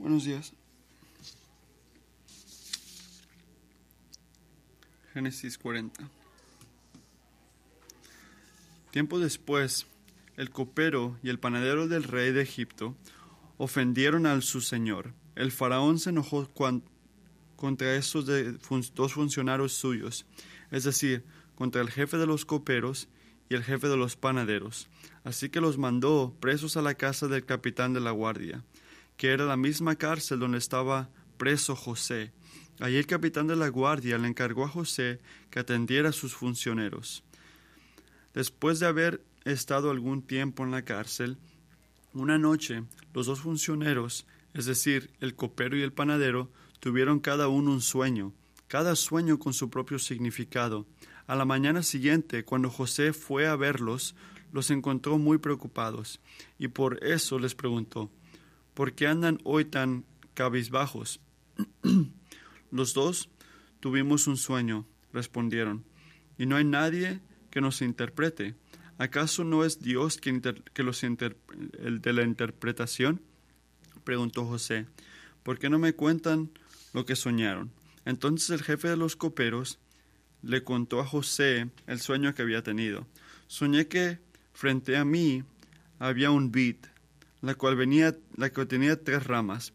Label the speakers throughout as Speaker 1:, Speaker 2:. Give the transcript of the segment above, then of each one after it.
Speaker 1: Buenos días. Génesis 40. Tiempo después, el copero y el panadero del rey de Egipto ofendieron al su señor. El faraón se enojó contra esos dos funcionarios suyos, es decir, contra el jefe de los coperos y el jefe de los panaderos. Así que los mandó presos a la casa del capitán de la guardia, que era la misma cárcel donde estaba preso José. Allí el capitán de la guardia le encargó a José que atendiera a sus funcionarios. Después de haber estado algún tiempo en la cárcel, una noche los dos funcionarios, es decir, el copero y el panadero, tuvieron cada uno un sueño, cada sueño con su propio significado. A la mañana siguiente, cuando José fue a verlos, los encontró muy preocupados, y por eso les preguntó, ¿por qué andan hoy tan cabizbajos? los dos tuvimos un sueño, respondieron, y no hay nadie que nos interprete. ¿Acaso no es Dios que el de la interpretación? preguntó José. ¿Por qué no me cuentan lo que soñaron? Entonces el jefe de los coperos le contó a José el sueño que había tenido. Soñé que frente a mí había un vid, la cual tenía tres ramas.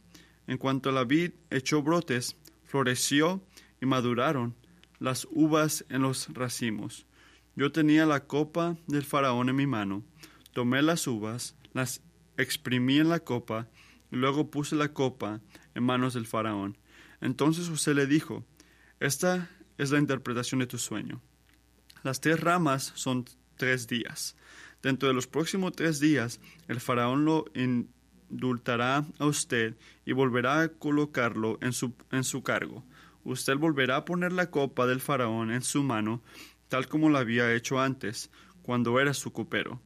Speaker 1: En cuanto la vid echó brotes, floreció y maduraron las uvas en los racimos. Yo tenía la copa del faraón en mi mano, tomé las uvas, las exprimí en la copa, y luego puse la copa en manos del faraón. Entonces José le dijo, Esta es la interpretación de tu sueño. Las tres ramas son tres días. Dentro de los próximos tres días, el faraón lo indultará a usted y volverá a colocarlo en su, en su cargo. Usted volverá a poner la copa del faraón en su mano, tal como lo había hecho antes, cuando era su copero.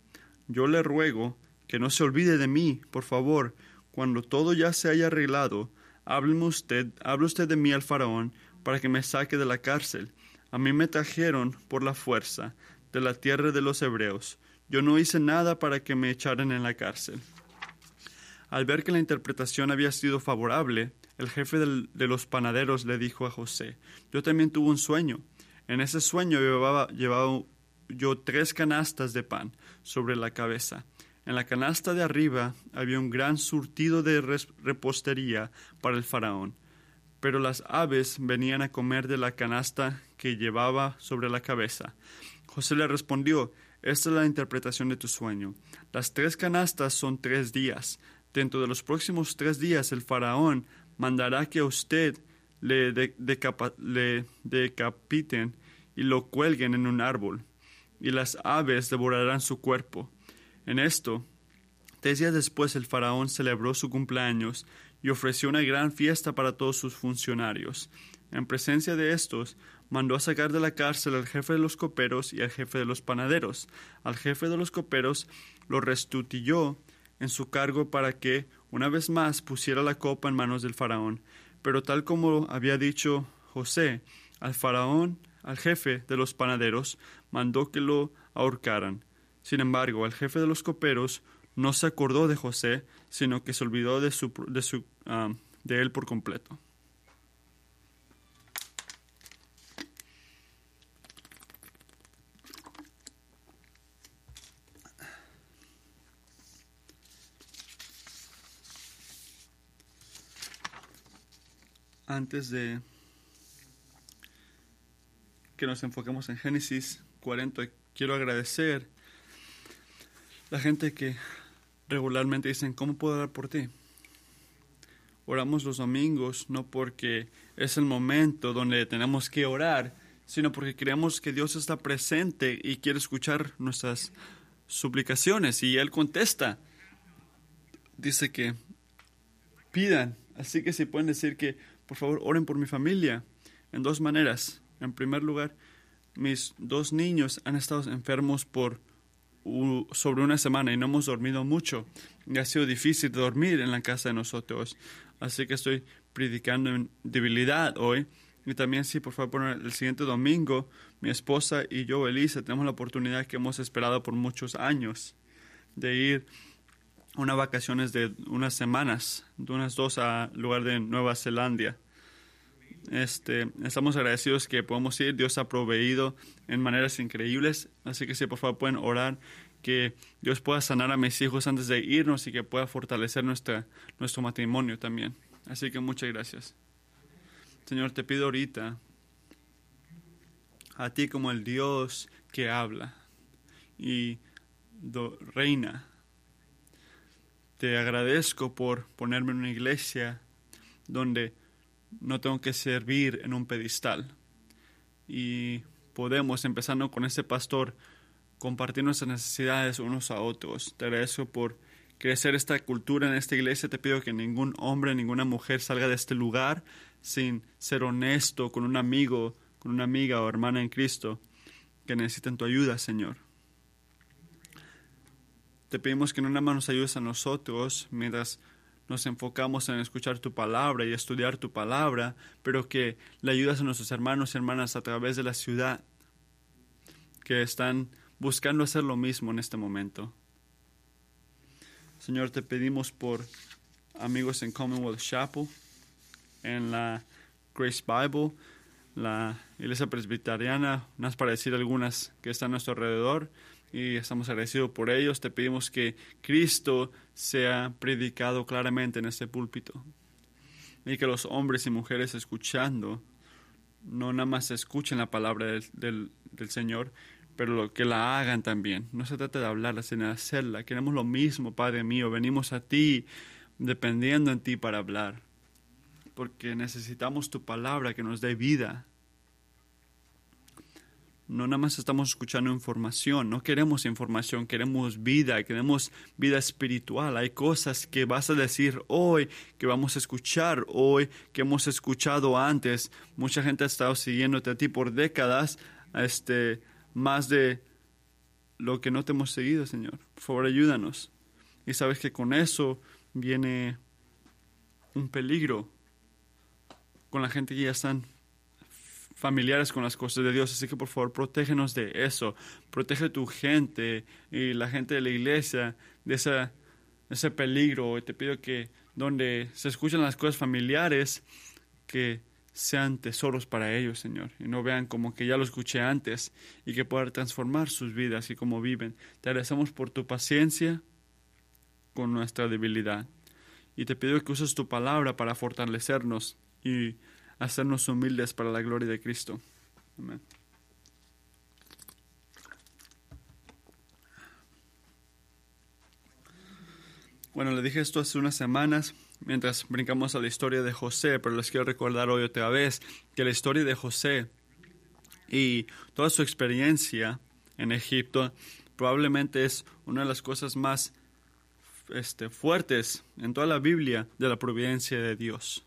Speaker 1: Yo le ruego que no se olvide de mí, por favor, cuando todo ya se haya arreglado, hábleme usted, hable usted de mí al faraón, para que me saque de la cárcel. A mí me trajeron por la fuerza de la tierra de los hebreos. Yo no hice nada para que me echaran en la cárcel. Al ver que la interpretación había sido favorable, el jefe de los panaderos le dijo a José, yo también tuve un sueño. En ese sueño llevaba, llevaba yo tres canastas de pan sobre la cabeza. En la canasta de arriba había un gran surtido de repostería para el faraón pero las aves venían a comer de la canasta que llevaba sobre la cabeza. José le respondió, Esta es la interpretación de tu sueño. Las tres canastas son tres días. Dentro de los próximos tres días el faraón mandará que a usted le, decapiten y lo cuelguen en un árbol, y las aves devorarán su cuerpo. En esto, tres días después el faraón celebró su cumpleaños y ofreció una gran fiesta para todos sus funcionarios. En presencia de estos, mandó a sacar de la cárcel al jefe de los coperos y al jefe de los panaderos. Al jefe de los coperos lo restituyó en su cargo para que, una vez más, pusiera la copa en manos del faraón. Pero tal como había dicho José, al faraón, al jefe de los panaderos, mandó que lo ahorcaran. Sin embargo, al jefe de los coperos no se acordó de José, sino que se olvidó de, su, ah, de él por completo. Antes de que nos enfoquemos en Génesis 40, quiero agradecer la gente que regularmente dicen, ¿cómo puedo orar por ti? Oramos los domingos no porque es el momento donde tenemos que orar, sino porque creemos que Dios está presente y quiere escuchar nuestras suplicaciones y Él contesta. Dice que pidan, así que si pueden decir que por favor oren por mi familia en dos maneras. En primer lugar, mis dos niños han estado enfermos por sobre una semana y no hemos dormido mucho. Y ha sido difícil dormir en la casa de nosotros. Así que estoy predicando en debilidad hoy. Y también, sí, por favor, el siguiente domingo, mi esposa y yo, Elisa, tenemos la oportunidad que hemos esperado por muchos años de ir unas vacaciones de unas semanas, de unas dos a lugar de Nueva Zelanda. Este, estamos agradecidos que podemos ir. Dios ha proveído en maneras increíbles. Así que si por favor pueden orar que Dios pueda sanar a mis hijos antes de irnos y que pueda fortalecer nuestra, nuestro matrimonio también. Así que muchas gracias. Señor, te pido ahorita a ti como el Dios que habla y reina. Te agradezco por ponerme en una iglesia donde no tengo que servir en un pedestal. Y podemos, empezando con ese pastor, compartir nuestras necesidades unos a otros. Te agradezco por crecer esta cultura en esta iglesia. Te pido que ningún hombre, ninguna mujer salga de este lugar sin ser honesto con un amigo, con una amiga o hermana en Cristo que necesiten tu ayuda, Señor. Te pedimos que no nada más nos ayudes a nosotros mientras nos enfocamos en escuchar tu palabra y estudiar tu palabra, pero que le ayudas a nuestros hermanos y hermanas a través de la ciudad que están buscando hacer lo mismo en este momento. Señor, te pedimos por amigos en Commonwealth Chapel, en la Grace Bible, la iglesia presbiteriana, más para decir algunas que están a nuestro alrededor, y estamos agradecidos por ellos. Te pedimos que Cristo sea predicado claramente en este púlpito y que los hombres y mujeres escuchando no nada más escuchen la palabra del, del, Señor, pero lo, que la hagan también. No se trata de hablarla, sino de hacerla. Queremos lo mismo, Padre mío. Venimos a ti dependiendo en ti para hablar, porque necesitamos tu palabra que nos dé vida no nada más estamos escuchando información, no queremos información, queremos vida, queremos vida espiritual. Hay cosas que vas a decir hoy, que vamos a escuchar hoy, que hemos escuchado antes. Mucha gente ha estado siguiéndote a ti por décadas, este, más de lo que no te hemos seguido, Señor. Por favor, ayúdanos. Y sabes que con eso viene un peligro con la gente que ya están familiares con las cosas de Dios. Así que por favor, protégenos de eso. Protege tu gente y la gente de la iglesia de ese, ese peligro. Y te pido que donde se escuchan las cosas familiares, que sean tesoros para ellos, Señor, y no vean como que ya lo escuché antes y que puedan transformar sus vidas y cómo viven. Te agradecemos por tu paciencia con nuestra debilidad. Y te pido que uses tu palabra para fortalecernos y hacernos humildes para la gloria de Cristo. Amén. Bueno, le dije esto hace unas semanas mientras brincamos a la historia de José, pero les quiero recordar hoy otra vez que la historia de José y toda su experiencia en Egipto probablemente es una de las cosas más este, fuertes en toda la Biblia de la providencia de Dios.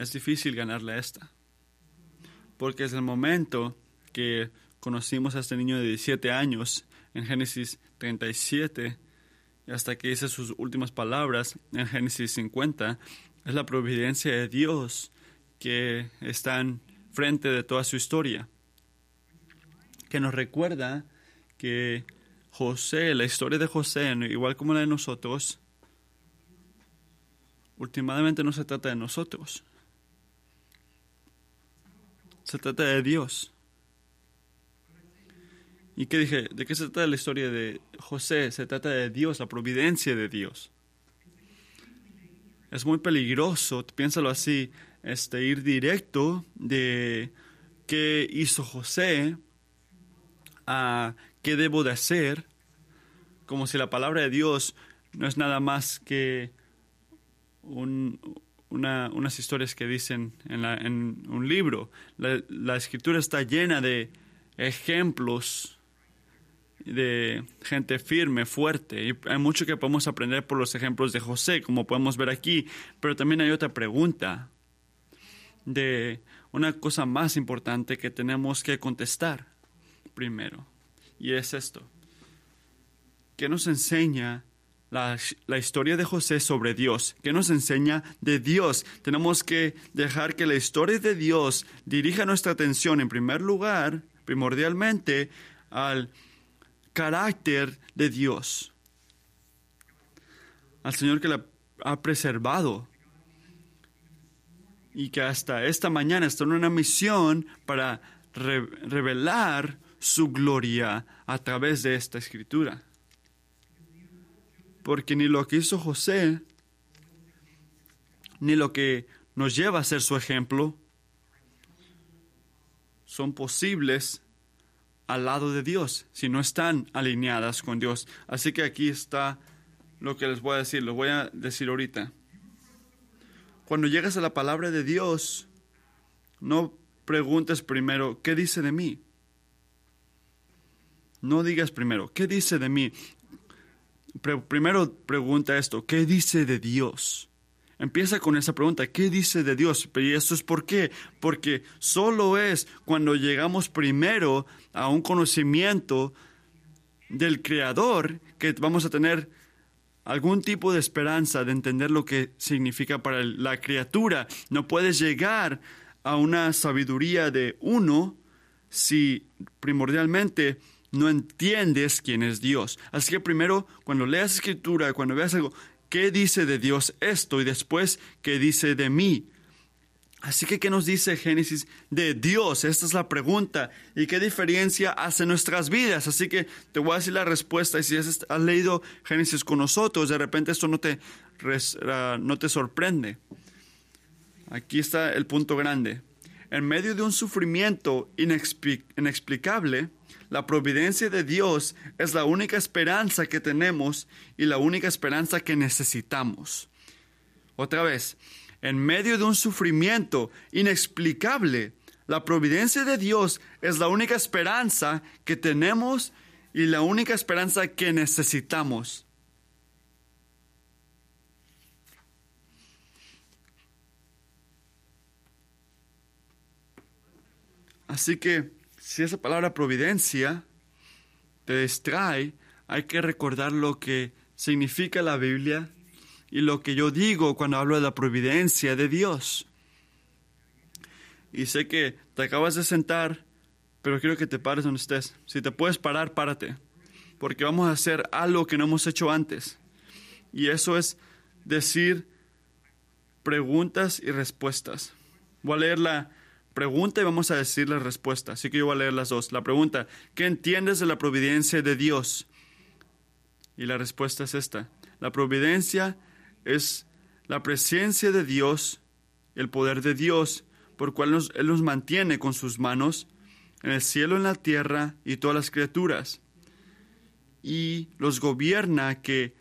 Speaker 1: Es difícil ganarle esta. Porque es el momento que conocimos a este niño de 17 años en Génesis 37 y hasta que dice sus últimas palabras en Génesis 50, es la providencia de Dios que está en frente de toda su historia. Que nos recuerda que José, la historia de José, igual como la de nosotros, últimamente no se trata de nosotros, se trata de Dios. ¿Y qué dije? ¿De qué se trata la historia de José? Se trata de Dios, la providencia de Dios. Es muy peligroso, piénsalo así, este, ir directo de qué hizo José a qué debo de hacer, como si la palabra de Dios no es nada más que un, una, unas historias que dicen en un libro. La, la, escritura está llena de ejemplos de gente firme, fuerte. Y hay mucho que podemos aprender por los ejemplos de José, como podemos ver aquí. Pero también hay otra pregunta de una cosa más importante que tenemos que contestar primero. Y es esto. ¿Qué nos enseña la, historia de José sobre Dios, que nos enseña de Dios. Tenemos que dejar que la historia de Dios dirija nuestra atención en primer lugar, primordialmente, al carácter de Dios. al Señor que la ha preservado y que hasta esta mañana está en una misión para revelar su gloria a través de esta escritura. Porque ni lo que hizo José, ni lo que nos lleva a ser su ejemplo, son posibles al lado de Dios, si no están alineadas con Dios. Así que aquí está lo que les voy a decir, lo voy a decir ahorita. Cuando llegas a la palabra de Dios, no preguntes primero, ¿qué dice de mí? No digas primero, ¿qué dice de mí? Primero pregunta esto, ¿qué dice de Dios? Empieza con esa pregunta, ¿qué dice de Dios? Y esto es por qué, porque solo es cuando llegamos primero a un conocimiento del Creador que vamos a tener algún tipo de esperanza de entender lo que significa para la criatura. No puedes llegar a una sabiduría de uno si primordialmente no entiendes quién es Dios. Así que primero, cuando leas escritura, cuando veas algo, ¿qué dice de Dios esto? Y después, ¿qué dice de mí? Así que, ¿qué nos dice Génesis de Dios? Esta es la pregunta. ¿Y qué diferencia hace nuestras vidas? Así que te voy a decir la respuesta. Y si has, leído Génesis con nosotros, de repente esto no te, ah, no te sorprende. Aquí está el punto grande. En medio de un sufrimiento inexplicable, la providencia de Dios es la única esperanza que tenemos y la única esperanza que necesitamos. Otra vez, en medio de un sufrimiento inexplicable, la providencia de Dios es la única esperanza que tenemos y la única esperanza que necesitamos. Así que si esa palabra providencia te distrae, hay que recordar lo que significa la Biblia y lo que yo digo cuando hablo de la providencia de Dios. Y sé que te acabas de sentar, pero quiero que te pares donde estés. Si te puedes parar, párate, porque vamos a hacer algo que no hemos hecho antes. Y eso es decir preguntas y respuestas. Voy a leer la pregunta y vamos a decir la respuesta. Así que yo voy a leer las dos. La pregunta, ¿qué entiendes de la providencia de Dios? Y la respuesta es esta. La providencia es la presencia de Dios, el poder de Dios, por cual Él nos mantiene con sus manos en el cielo, en la tierra y todas las criaturas. Y los gobierna que,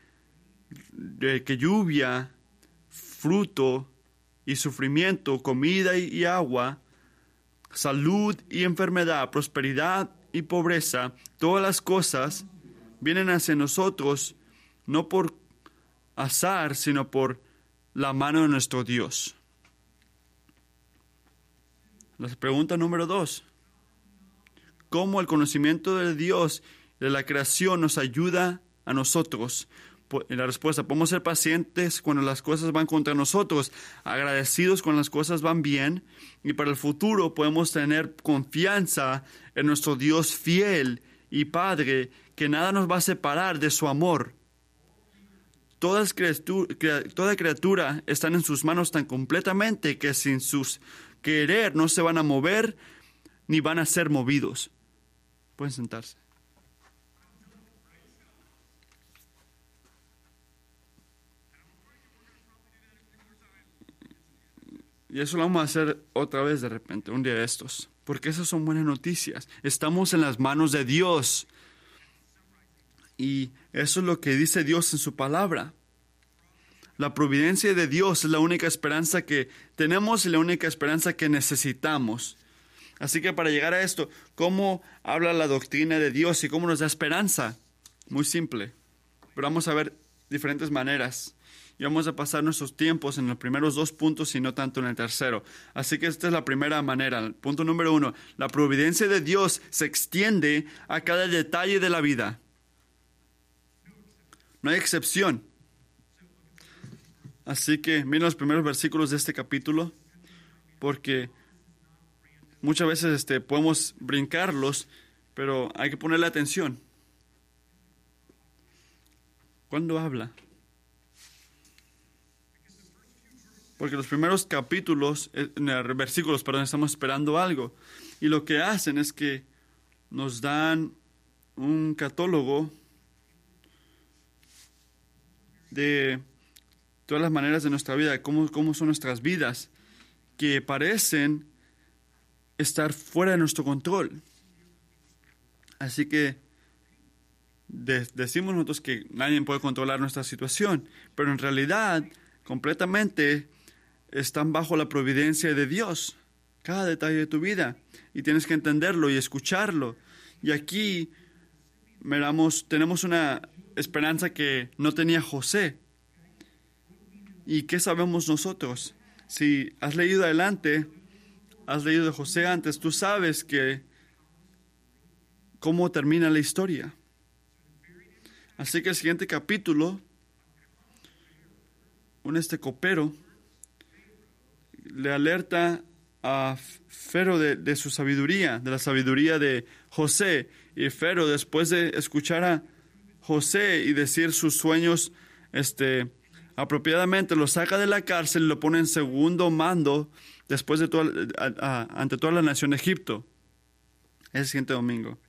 Speaker 1: que lluvia, fruto y sufrimiento, comida y agua, salud y enfermedad, prosperidad y pobreza, todas las cosas vienen hacia nosotros no por azar, sino por la mano de nuestro Dios. La pregunta número dos. ¿Cómo el conocimiento de Dios, de la creación, nos ayuda a nosotros? La respuesta, podemos ser pacientes cuando las cosas van contra nosotros, agradecidos cuando las cosas van bien, y para el futuro podemos tener confianza en nuestro Dios fiel y Padre, que nada nos va a separar de su amor Toda criatura, están en sus manos tan completamente que sin sus querer no se van a mover ni van a ser movidos. Pueden sentarse. Y eso lo vamos a hacer otra vez de repente, un día de estos. Porque esas son buenas noticias. Estamos en las manos de Dios. Y eso es lo que dice Dios en su palabra. La providencia de Dios es la única esperanza que tenemos y la única esperanza que necesitamos. Así que para llegar a esto, ¿cómo habla la doctrina de Dios y cómo nos da esperanza? Muy simple. Pero vamos a ver diferentes maneras. Y vamos a pasar nuestros tiempos en los primeros dos puntos y no tanto en el tercero. Así que esta es la primera manera. Punto número uno. La providencia de Dios se extiende a cada detalle de la vida. No hay excepción. Así que miren los primeros versículos de este capítulo, porque muchas veces este, podemos brincarlos, pero hay que ponerle atención. ¿Cuándo habla? Porque los primeros capítulos, eh, versículos, perdón, estamos esperando algo. Y lo que hacen es que nos dan un catálogo de todas las maneras de nuestra vida, cómo, cómo son nuestras vidas, que parecen estar fuera de nuestro control. Así que decimos nosotros que nadie puede controlar nuestra situación, pero en realidad completamente están bajo la providencia de Dios, cada detalle de tu vida, y tienes que entenderlo y escucharlo. Y aquí miramos, tenemos una esperanza que no tenía José. ¿Y qué sabemos nosotros? Si has leído adelante, has leído de José antes, tú sabes que cómo termina la historia. Así que el siguiente capítulo, un este copero le alerta a Fero de, su sabiduría, de la sabiduría de José. Y Fero, después de escuchar a José y decir sus sueños este, apropiadamente, lo saca de la cárcel y lo pone en segundo mando después de ante toda la nación de Egipto. el siguiente domingo.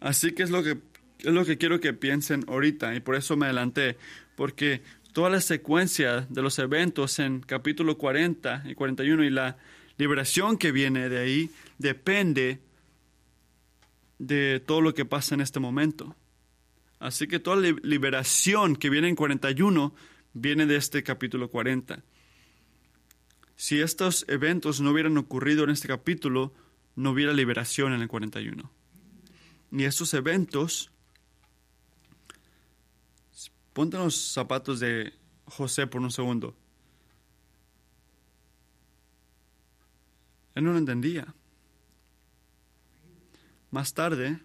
Speaker 1: Así que es lo que es lo que quiero que piensen ahorita y por eso me adelanté, porque toda la secuencia de los eventos en capítulo 40 y 41 y la liberación que viene de ahí depende de todo lo que pasa en este momento. Así que toda la liberación que viene en 41 viene de este capítulo 40. Si estos eventos no hubieran ocurrido en este capítulo, no hubiera liberación en el 41. Ni estos eventos Ponte los zapatos de José por un segundo. Él no lo entendía. Más tarde,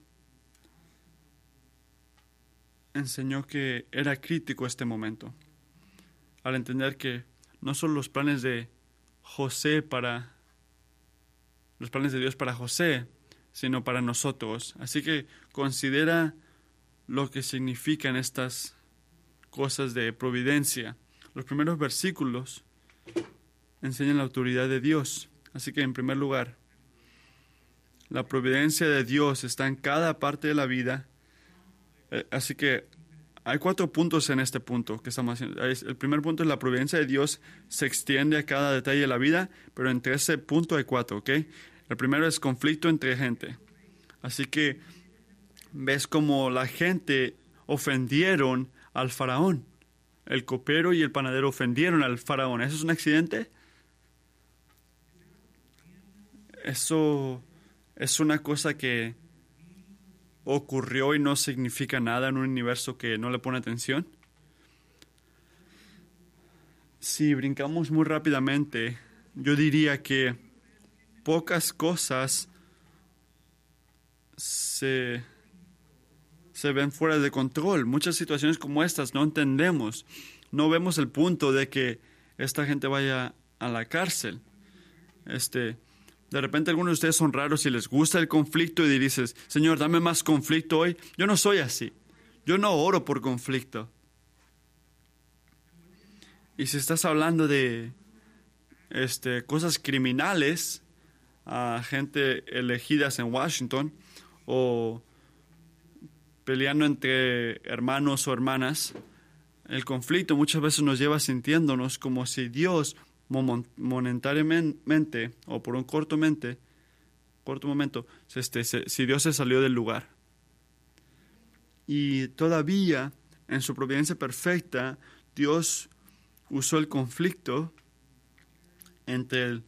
Speaker 1: enseñó que era crítico este momento, al entender que no son los planes de José para los planes de Dios para José, sino para nosotros. Así que considera lo que significan estas cosas de providencia. Los primeros versículos enseñan la autoridad de Dios. Así que en primer lugar, la providencia de Dios está en cada parte de la vida. Eh, así que hay cuatro puntos en este punto que estamos haciendo. El primer punto es la providencia de Dios se extiende a cada detalle de la vida, pero entre ese punto hay cuatro, ¿ok? El primero es conflicto entre gente. Así que ves como la gente ofendieron al faraón. El copero y el panadero ofendieron al faraón. ¿Eso es un accidente? Eso es una cosa que ocurrió y no significa nada en un universo que no le pone atención. Si brincamos muy rápidamente, yo diría que pocas cosas se se ven fuera de control. Muchas situaciones como estas no entendemos. No vemos el punto de que esta gente vaya a la cárcel. Este, de repente algunos de ustedes son raros y les gusta el conflicto y dices, Señor, dame más conflicto hoy. Yo no soy así. Yo no oro por conflicto. Y si estás hablando de este, cosas criminales a gente elegidas en Washington o peleando entre hermanos o hermanas, el conflicto muchas veces nos lleva sintiéndonos como si Dios momentáneamente o por un corto, mente, corto momento, este, si Dios se salió del lugar. Y todavía, en su providencia perfecta, Dios usó el conflicto entre el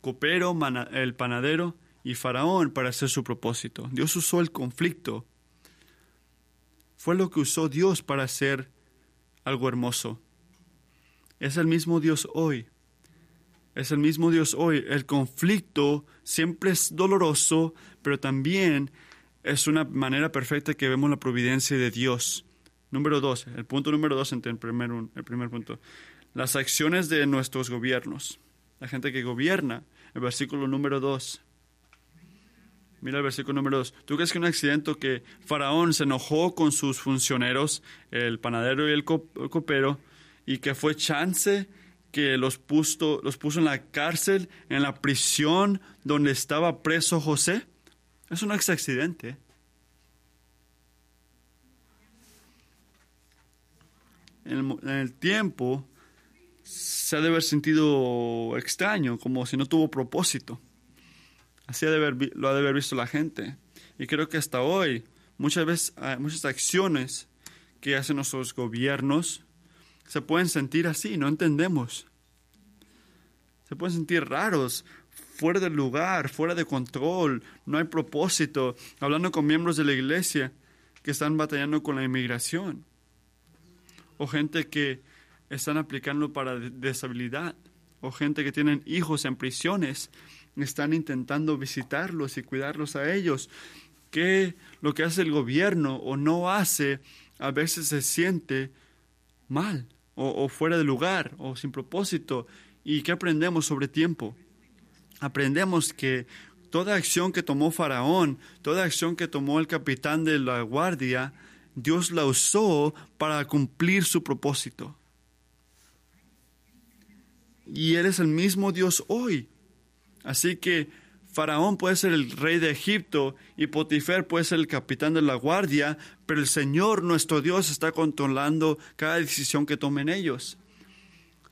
Speaker 1: copero, el panadero y Faraón para hacer su propósito. Dios usó el conflicto fue lo que usó Dios para hacer algo hermoso. Es el mismo Dios hoy. Es el mismo Dios hoy. El conflicto siempre es doloroso, pero también es una manera perfecta que vemos la providencia de Dios. Número dos, el punto número dos entre el primer, el primer punto. Las acciones de nuestros gobiernos. La gente que gobierna. El versículo número dos. Mira el versículo número 2. ¿Tú crees que un accidente que Faraón se enojó con sus funcioneros, el panadero y el copero, y que fue chance que los puso, los puso en la cárcel, en la prisión donde estaba preso José? Es accidente. En el, tiempo se ha de haber sentido extraño, como si no tuvo propósito. Así ha de haber, lo ha de haber visto la gente. Y creo que hasta hoy muchas veces hay muchas acciones que hacen nuestros gobiernos se pueden sentir así, no entendemos. Se pueden sentir raros, fuera del lugar, fuera de control, no hay propósito. Hablando con miembros de la iglesia que están batallando con la inmigración. O gente que están aplicando para deshabilidad. O gente que tienen hijos en prisiones. Están intentando visitarlos y cuidarlos a ellos. Que lo que hace el gobierno o no hace a veces se siente mal o, fuera de lugar o sin propósito. ¿Y qué aprendemos sobre tiempo? Aprendemos que toda acción que tomó Faraón, toda acción que tomó el capitán de la guardia, Dios la usó para cumplir su propósito. Y Él es el mismo Dios hoy. Así que Faraón puede ser el rey de Egipto y Potifer puede ser el capitán de la guardia, pero el Señor nuestro Dios está controlando cada decisión que tomen ellos.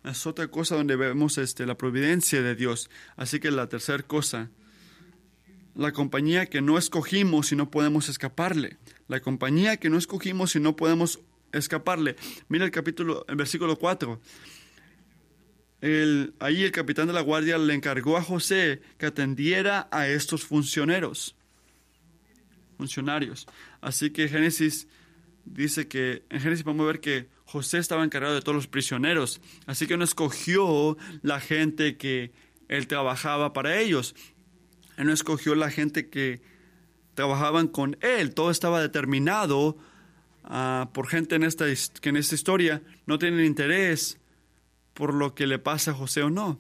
Speaker 1: Es otra cosa donde vemos este, la providencia de Dios. Así que la tercera cosa, la compañía que no escogimos y no podemos escaparle. La compañía que no escogimos y no podemos escaparle. Mira el capítulo, el versículo 4 ahí el capitán de la guardia le encargó a José que atendiera a estos funcionarios. Funcionarios. Así que Génesis dice que, en Génesis vamos a ver que José estaba encargado de todos los prisioneros. Así que no escogió la gente que él trabajaba para ellos. Él no escogió la gente que trabajaban con él. Todo estaba determinado ah, por gente en esta, que en esta historia no tienen interés por lo que le pasa a José o no.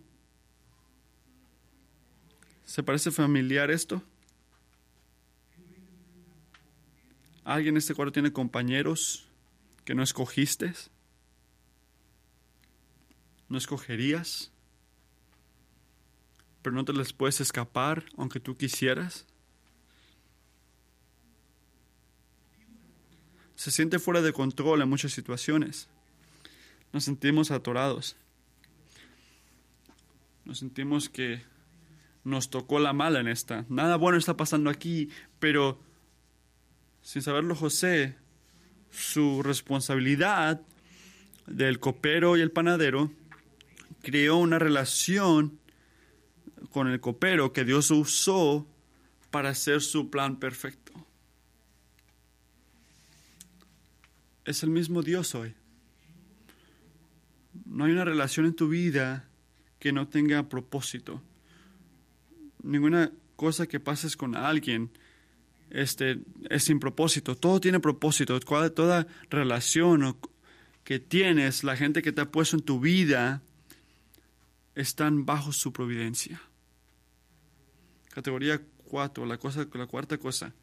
Speaker 1: ¿Se parece familiar esto? ¿Alguien en este cuadro tiene compañeros que no escogiste? ¿No escogerías? ¿Pero no te les puedes escapar aunque tú quisieras? Se siente fuera de control en muchas situaciones. Nos sentimos atorados. Nos sentimos que nos tocó la mala en esta. Nada bueno está pasando aquí, pero sin saberlo José, su responsabilidad del copero y el panadero creó una relación con el copero que Dios usó para hacer su plan perfecto. Es el mismo Dios hoy. No hay una relación en tu vida que no tenga propósito. Ninguna cosa que pases con alguien este, es sin propósito. Todo tiene propósito. Toda relación que tienes, la gente que te ha puesto en tu vida, están bajo su providencia. Categoría 4, la, la cuarta cosa.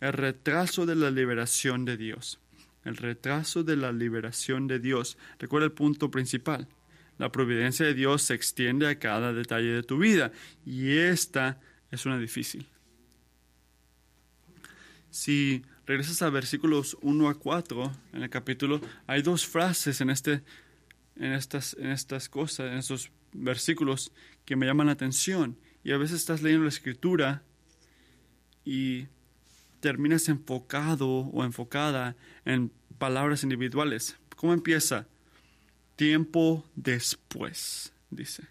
Speaker 1: El retraso de la liberación de Dios. El retraso de la liberación de Dios. Recuerda el punto principal. La providencia de Dios se extiende a cada detalle de tu vida y esta es una difícil. Si regresas a versículos 1 a 4 en el capítulo, hay dos frases en, este, en, estas, en estas cosas, en estos versículos que me llaman la atención. Y a veces estás leyendo la escritura y terminas enfocado o enfocada en palabras individuales. ¿Cómo empieza? Tiempo después, dice.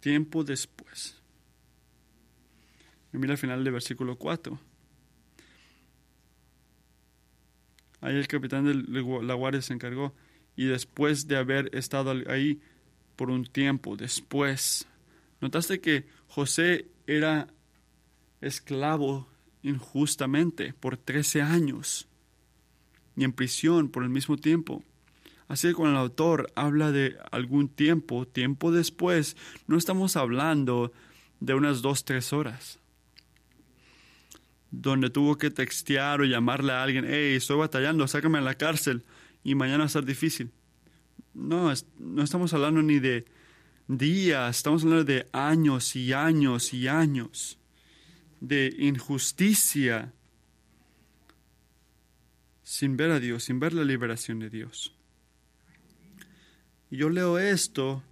Speaker 1: Tiempo después. Y mira al final del versículo 4. Ahí el capitán de la guardia se encargó y después de haber estado ahí por un tiempo, después, notaste que José era esclavo injustamente por 13 años y en prisión por el mismo tiempo. Así que cuando el autor habla de algún tiempo, tiempo después, no estamos hablando de unas dos, tres horas, donde tuvo que textear o llamarle a alguien, hey, estoy batallando, sácame a la cárcel. y mañana va a ser difícil. No, no estamos hablando ni de días, estamos hablando de años y años y años de injusticia sin ver a Dios, sin ver la liberación de Dios. Y yo leo esto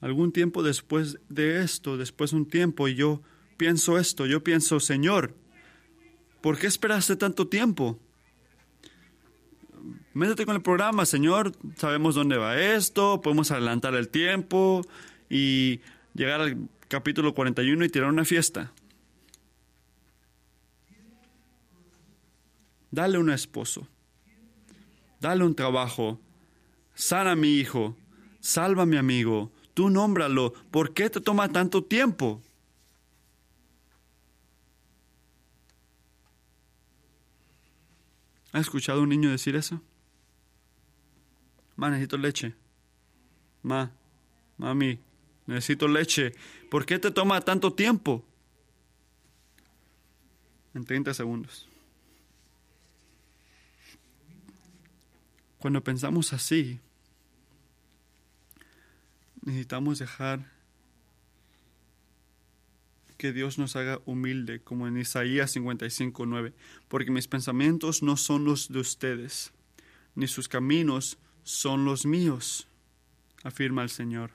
Speaker 1: algún tiempo después de esto, después de un tiempo, y yo pienso esto, yo pienso, Señor, ¿por qué esperaste tanto tiempo? Métete con el programa, Señor, sabemos dónde va esto, podemos adelantar el tiempo y llegar al capítulo 41 y tirar una fiesta. Dale un esposo, dale un trabajo, sana a mi hijo, salva a mi amigo, tú nómbralo, ¿por qué te toma tanto tiempo? ¿Has escuchado un niño decir eso? Ma, necesito leche. Ma, mami, necesito leche. ¿Por qué te toma tanto tiempo? En 30 segundos. Cuando pensamos así, necesitamos dejar que Dios nos haga humilde, como en Isaías 55:9, porque mis pensamientos no son los de ustedes, ni sus caminos son los míos, afirma el Señor.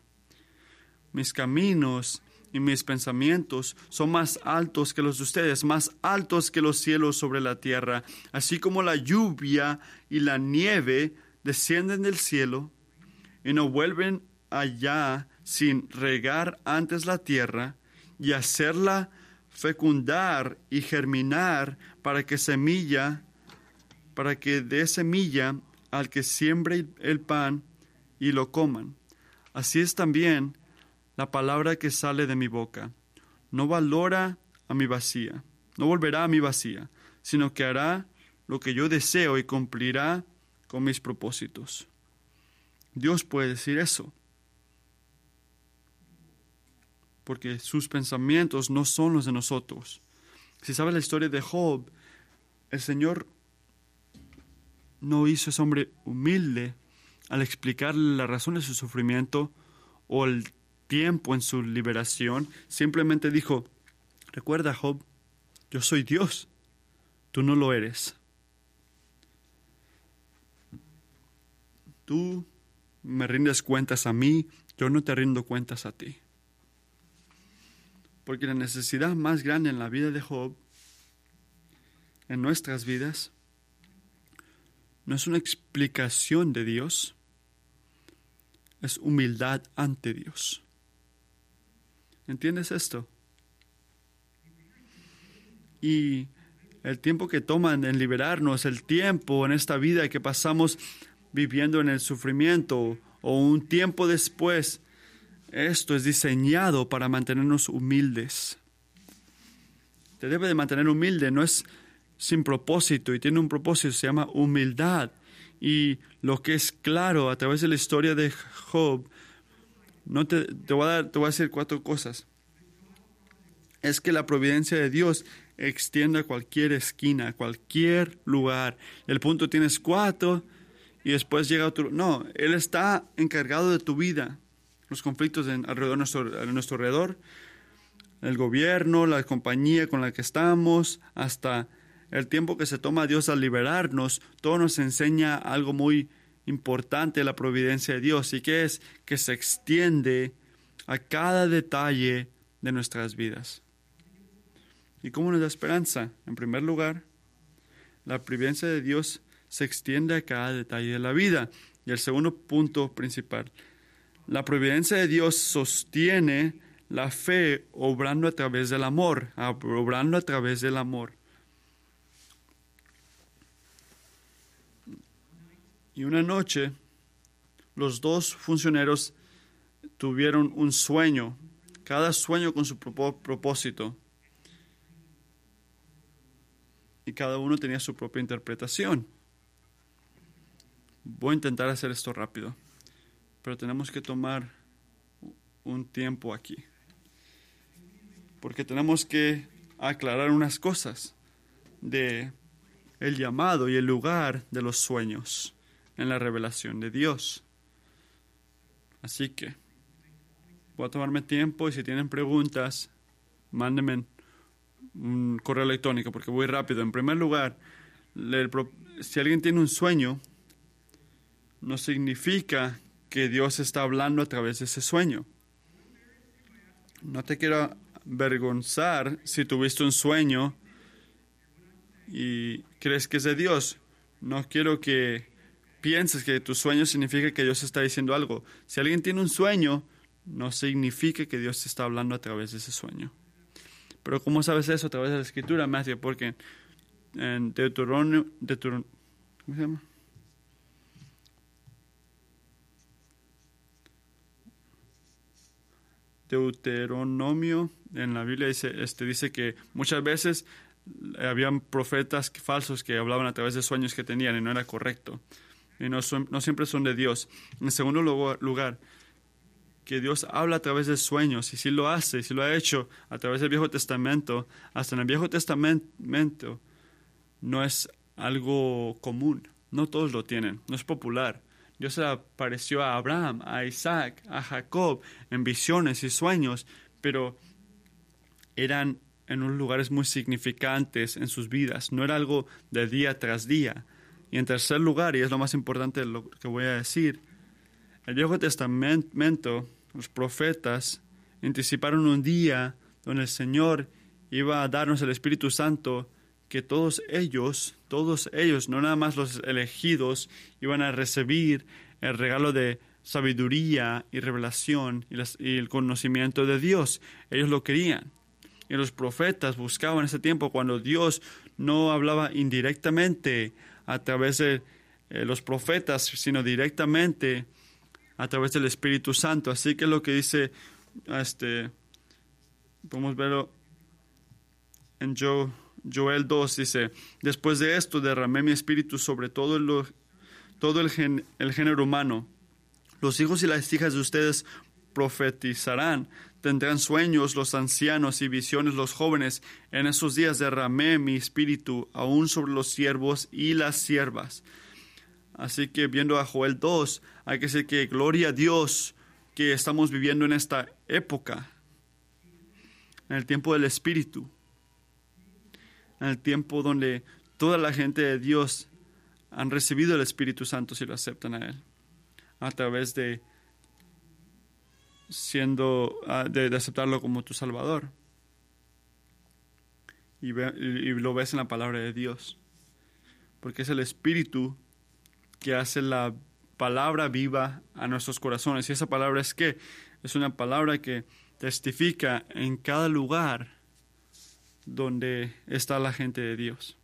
Speaker 1: Mis caminos y mis pensamientos son más altos que los de ustedes, más altos que los cielos sobre la tierra, así como la lluvia y la nieve descienden del cielo y no vuelven allá sin regar antes la tierra y hacerla fecundar y germinar para que semilla, para que dé semilla al que siembre el pan y lo coman. Así es también la palabra que sale de mi boca. No valora a mi vacía, no volverá a mi vacía, sino que hará lo que yo deseo y cumplirá con mis propósitos. Dios puede decir eso porque sus pensamientos no son los de nosotros. Si sabes la historia de Job, el Señor no hizo ese hombre humilde al explicarle la razón de su sufrimiento o el tiempo en su liberación. Simplemente dijo, recuerda Job, yo soy Dios, tú no lo eres. Tú me rindes cuentas a mí, yo no te rindo cuentas a ti. Porque la necesidad más grande en la vida de Job, en nuestras vidas, no es una explicación de Dios, es humildad ante Dios. ¿Entiendes esto? Y el tiempo que toman en liberarnos, el tiempo en esta vida que pasamos viviendo en el sufrimiento o un tiempo después esto es diseñado para mantenernos humildes. Te debe de mantener humilde, no es sin propósito y tiene un propósito, se llama humildad. Y lo que es claro a través de la historia de Job, no te, te, voy a dar, te voy a decir cuatro cosas. Es que la providencia de Dios extiende a cualquier esquina, a cualquier lugar. El punto tienes cuatro y después llega otro. No, Él está encargado de tu vida los conflictos alrededor de nuestro, nuestro alrededor, el gobierno, la compañía con la que estamos, hasta el tiempo que se toma Dios al liberarnos, todo nos enseña algo muy importante la providencia de Dios y que es que se extiende a cada detalle de nuestras vidas. ¿Y cómo nos da esperanza? En primer lugar, la providencia de Dios se extiende a cada detalle de la vida. Y el segundo punto principal, la providencia de Dios sostiene la fe obrando a través del amor, obrando a través del amor. Y una noche, los dos funcionarios tuvieron un sueño, cada sueño con su propósito. Y cada uno tenía su propia interpretación. Voy a intentar hacer esto rápido pero tenemos que tomar un tiempo aquí. Porque tenemos que aclarar unas cosas de el llamado y el lugar de los sueños. En la revelación de Dios. Así que voy a tomarme tiempo y si tienen preguntas, mándenme un correo electrónico porque voy rápido. En primer lugar, si alguien tiene un sueño, no significa que Dios está hablando a través de ese sueño. No te quiero avergonzar si tuviste un sueño y crees que es de Dios. No quiero que pienses que tu sueño significa que Dios está diciendo algo. Si alguien tiene un sueño, no significa que Dios está hablando a través de ese sueño. Pero ¿cómo sabes eso a través de la escritura, Matthew? Porque en Deuteronomio, Deuteronomio ¿cómo se llama? Deuteronomio en la Biblia dice, este, dice que muchas veces habían profetas falsos que hablaban a través de sueños que tenían y no era correcto. Y no, no siempre son de Dios. En segundo lugar, que Dios habla a través de sueños y si lo hace, si lo ha hecho a través del Viejo Testamento, hasta en el Viejo Testamento no es algo común. No todos lo tienen, no es popular. Dios apareció a Abraham, a Isaac, a Jacob en visiones y sueños, pero eran en unos lugares muy significantes en sus vidas, no era algo de día tras día. Y en tercer lugar, y es lo más importante de lo que voy a decir, el Viejo Testamento, los profetas, anticiparon un día donde el Señor iba a darnos el Espíritu Santo, que todos ellos, todos ellos, no nada más los elegidos, iban a recibir el regalo de sabiduría y revelación y, el conocimiento de Dios. Ellos lo querían. Y los profetas buscaban ese tiempo cuando Dios no hablaba indirectamente a través de eh, los profetas, sino directamente a través del Espíritu Santo. Así que lo que dice, este, podemos verlo en Joel 2, dice, después de esto derramé mi espíritu sobre todo, todo el, el género humano. Los hijos y las hijas de ustedes profetizarán, tendrán sueños los ancianos y visiones los jóvenes. En esos días derramé mi espíritu aún sobre los siervos y las siervas. Así que viendo a Joel 2, hay que decir que gloria a Dios que estamos viviendo en esta época, en el tiempo del Espíritu, en el tiempo donde toda la gente de Dios han recibido el Espíritu Santo si lo aceptan a Él, a través de siendo, ah, de, aceptarlo como tu Salvador. Y, y lo ves en la palabra de Dios, porque es el Espíritu que hace la palabra viva a nuestros corazones. Y esa palabra es que es una palabra que testifica en cada lugar donde está la gente de Dios.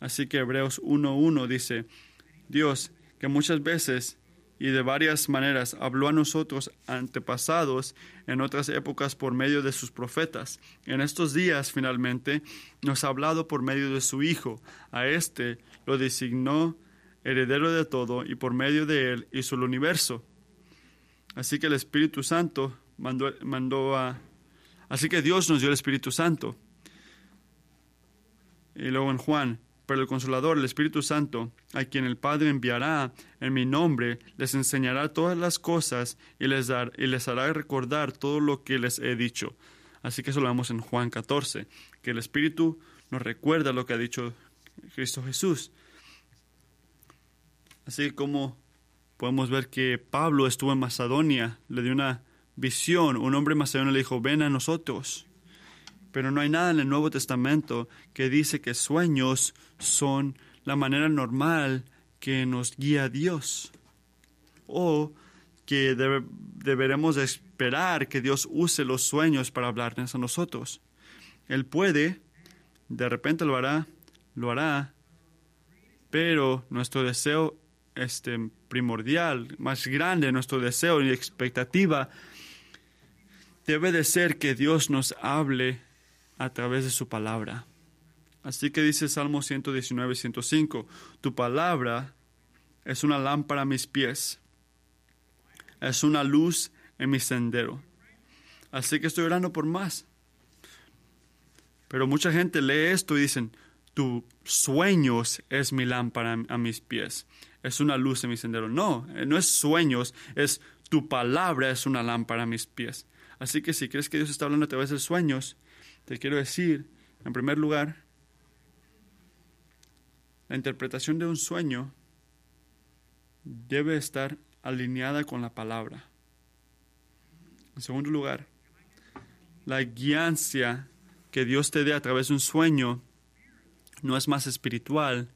Speaker 1: Así que Hebreos 1.1 dice, Dios, que muchas veces y de varias maneras habló a nosotros antepasados en otras épocas por medio de sus profetas. En estos días, finalmente, nos ha hablado por medio de su Hijo. A éste lo designó heredero de todo y por medio de él hizo el universo. Así que el Espíritu Santo mandó, mandó a... Así que Dios nos dio el Espíritu Santo. Y luego en Juan, pero el Consolador, el Espíritu Santo, a quien el Padre enviará en mi nombre, les enseñará todas las cosas y les, dar, y les hará recordar todo lo que les he dicho. Así que eso lo vemos en Juan 14, que el Espíritu nos recuerda lo que ha dicho Cristo Jesús. Así como podemos ver que Pablo estuvo en Macedonia, le dio una visión, un hombre macedonio le dijo, ven a nosotros. Pero no hay nada en el Nuevo Testamento que dice que sueños son la manera normal que nos guía Dios. O que deberemos esperar que Dios use los sueños para hablarnos a nosotros. Él puede, de repente lo hará, lo hará, pero nuestro deseo este, primordial, más grande, nuestro deseo y expectativa, debe de ser que Dios nos hable a través de su palabra. Así que dice Salmo 119, 105, tu palabra es una lámpara a mis pies, es una luz en mi sendero. Así que estoy orando por más. Pero mucha gente lee esto y dicen, tu sueños es mi lámpara a mis pies, es una luz en mi sendero. No, eh, no es sueños, es tu palabra es una lámpara a mis pies. Así que si crees que Dios está hablando a través de sueños, te quiero decir, en primer lugar, la interpretación de un sueño debe estar alineada con la palabra. En segundo lugar, la guianza que Dios te dé a través de un sueño no es más espiritual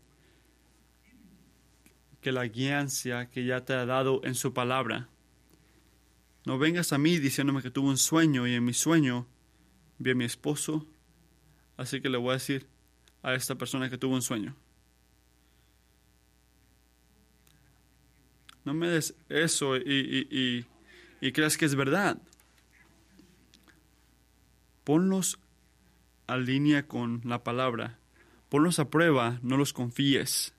Speaker 1: que la guianza que ya te ha dado en su palabra. No vengas a mí diciéndome que tuve un sueño y en mi sueño vi a mi esposo, así que le voy a decir a esta persona que tuvo un sueño. No me des eso y, y creas que es verdad. Ponlos a línea con la palabra. Ponlos a prueba, no los confíes.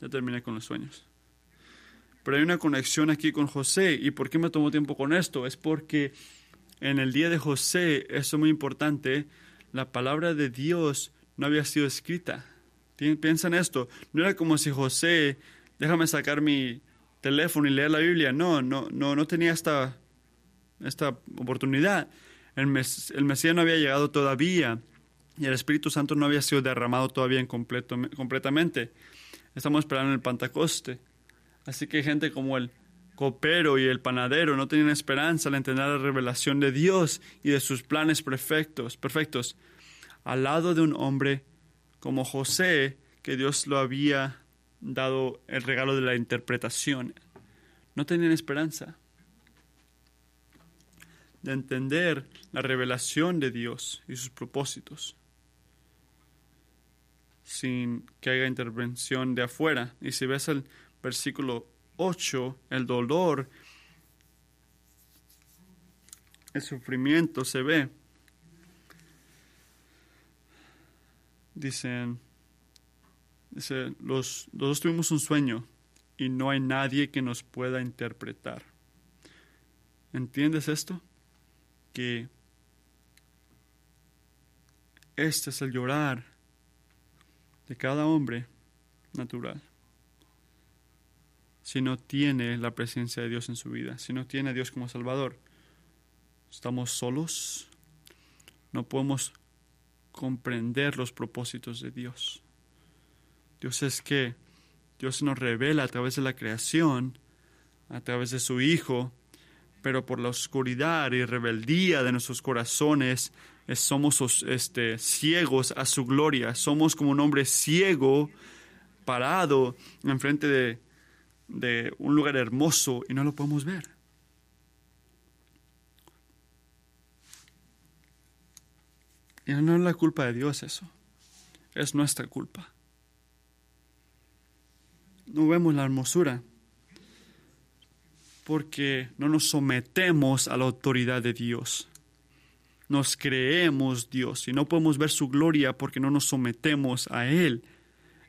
Speaker 1: Ya terminé con los sueños. Pero hay una conexión aquí con José. ¿Y por qué me tomó tiempo con esto? Es porque en el día de José, esto es muy importante, la palabra de Dios no había sido escrita. Piensa en esto. No era como si José, déjame sacar mi teléfono y leer la Biblia. No, no, no, no tenía esta, esta oportunidad. El, el Mesías no había llegado todavía y el Espíritu Santo no había sido derramado todavía en completo, completamente. Estamos esperando el Pantacoste. Así que gente como el copero y el panadero no tenían esperanza al entender la revelación de Dios y de sus planes perfectos, perfectos, al lado de un hombre como José, que Dios lo había dado el regalo de la interpretación. No tenían esperanza de entender la revelación de Dios y sus propósitos sin que haya intervención de afuera. Y si ves el versículo 8, el dolor, el sufrimiento se ve. Dicen, dice, los, dos tuvimos un sueño y no hay nadie que nos pueda interpretar. ¿Entiendes esto? Que este es el llorar de cada hombre natural si no tiene la presencia de Dios en su vida, si no tiene a Dios como Salvador. Estamos solos, no podemos comprender los propósitos de Dios. Dios es que Dios nos revela a través de la creación, a través de su Hijo, pero por la oscuridad y rebeldía de nuestros corazones somos este, ciegos a su gloria. Somos como un hombre ciego parado enfrente de, de un lugar hermoso y no lo podemos ver. Y no es la culpa de Dios eso, es nuestra culpa. No vemos la hermosura porque no nos sometemos a la autoridad de Dios. Nos creemos Dios y no podemos ver su gloria porque no nos sometemos a Él.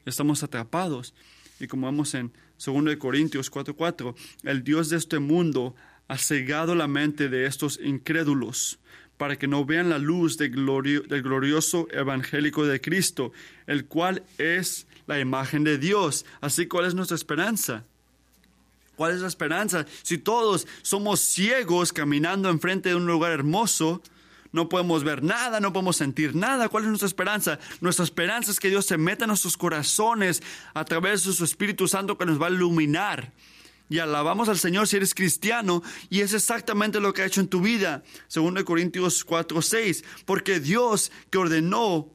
Speaker 1: Estamos atrapados. Y como vemos en 2 Corintios 4:4, el Dios de este mundo ha cegado la mente de estos incrédulos para que no vean la luz del, del glorioso evangélico de Cristo, el cual es la imagen de Dios. Así, ¿cuál es nuestra esperanza? ¿Cuál es la esperanza? Si todos somos ciegos caminando enfrente de un lugar hermoso, no podemos ver nada, no podemos sentir nada. ¿Cuál es nuestra esperanza? Nuestra esperanza es que Dios se meta en nuestros corazones a través de su Espíritu Santo que nos va a iluminar. Y alabamos al Señor si eres cristiano, y es exactamente lo que ha hecho en tu vida, según Corintios 4, 6, porque Dios que ordenó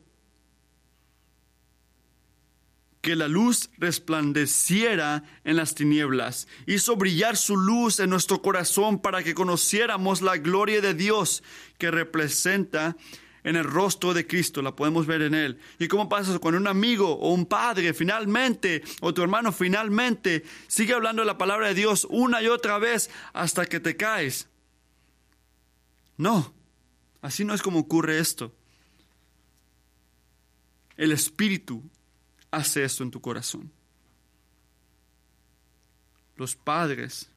Speaker 1: que la luz resplandeciera en las tinieblas. Hizo brillar su luz en nuestro corazón para que conociéramos la gloria de Dios que representa en el rostro de Cristo, la podemos ver en Él. ¿Y cómo pasa con un amigo o un padre finalmente, o tu hermano finalmente, sigue hablando la palabra de Dios una y otra vez hasta que te caes? No, así no es como ocurre esto. El Espíritu hace esto en tu corazón. Los padres,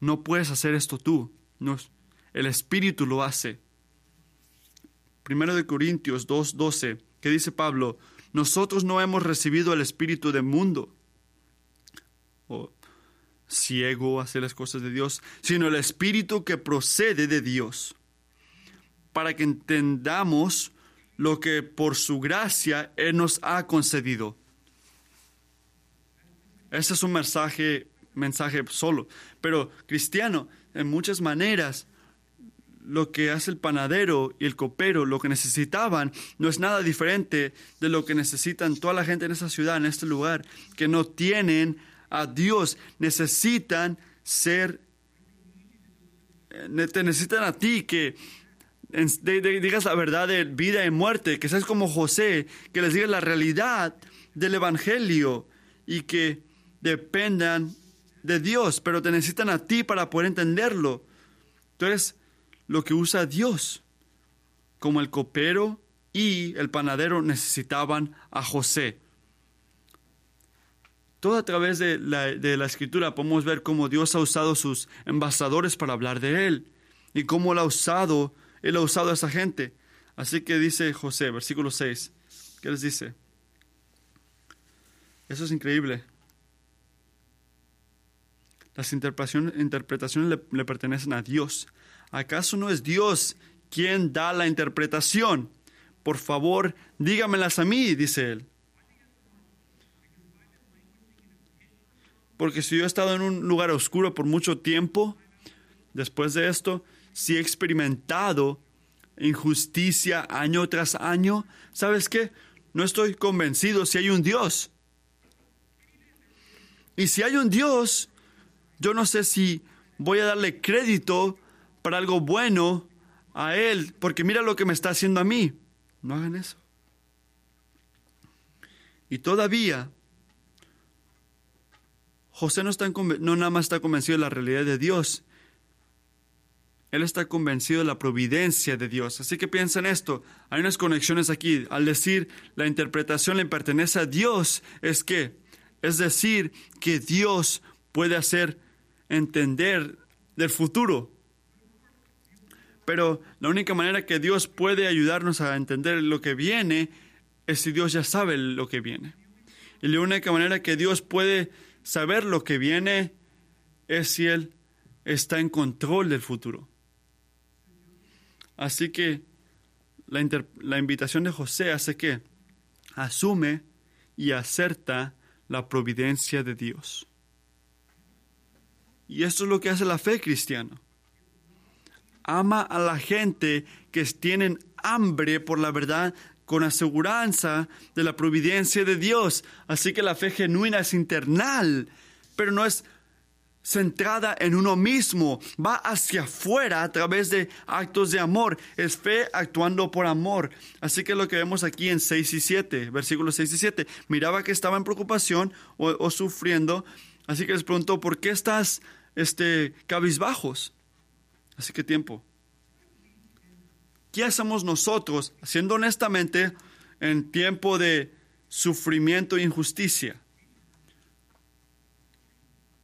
Speaker 1: no puedes hacer esto tú, no, el Espíritu lo hace. 1 de Corintios 2:12, que dice Pablo, nosotros no hemos recibido el espíritu del mundo, o ciego hacer las cosas de Dios, sino el espíritu que procede de Dios, para que entendamos lo que por su gracia Él nos ha concedido. Ese es un mensaje, mensaje solo, pero cristiano, en muchas maneras, lo que hace el panadero y el copero, lo que necesitaban, no es nada diferente de lo que necesitan toda la gente en esta ciudad, en este lugar, que no tienen a Dios, necesitan ser, eh, te necesitan a ti, que digas la verdad de vida y muerte, que seas como José, que les digas la realidad del Evangelio y que dependan de Dios, pero te necesitan a ti para poder entenderlo. Tú eres lo que usa Dios. Como el copero y el panadero necesitaban a José. Todo a través de la, de la, escritura podemos ver cómo Dios ha usado sus embajadores para hablar de Él y cómo Él ha usado, Él ha usado a esa gente. Así que dice José, versículo 6, ¿qué les dice? Eso es increíble. Las interpretaciones, le, le pertenecen a Dios. ¿Acaso no es Dios quien da la interpretación? Por favor, dígamelas a mí, dice él. Porque si yo he estado en un lugar oscuro por mucho tiempo, después de esto, si he experimentado injusticia año tras año, ¿sabes qué? No estoy convencido si hay un Dios. Y si hay un Dios, yo no sé si voy a darle crédito para algo bueno a Él, porque mira lo que me está haciendo a mí. No hagan eso. Y todavía, José no, está no nada más está convencido de la realidad de Dios, él está convencido de la providencia de Dios. Así que piensa en esto. Hay unas conexiones aquí. Al decir la interpretación le pertenece a Dios, es que, es decir, que Dios puede hacer entender del futuro. Pero la única manera que Dios puede ayudarnos a entender lo que viene es si Dios ya sabe lo que viene. Y la única manera que Dios puede saber lo que viene es si Él está en control del futuro. Así que la, la invitación de José hace que asume y acerta la providencia de Dios. Y esto es lo que hace la fe cristiana ama a la gente que tienen hambre por la verdad con aseguranza de la providencia de Dios. Así que la fe genuina es internal, pero no es centrada en uno mismo, va hacia afuera a través de actos de amor, es fe actuando por amor. Así que lo que vemos aquí en 6 y 7, versículos 6 y 7, miraba que estaba en preocupación o, sufriendo, así que les preguntó, ¿por qué estás este, cabizbajos? Así que tiempo. ¿Qué hacemos nosotros, haciendo honestamente, en tiempo de sufrimiento e injusticia?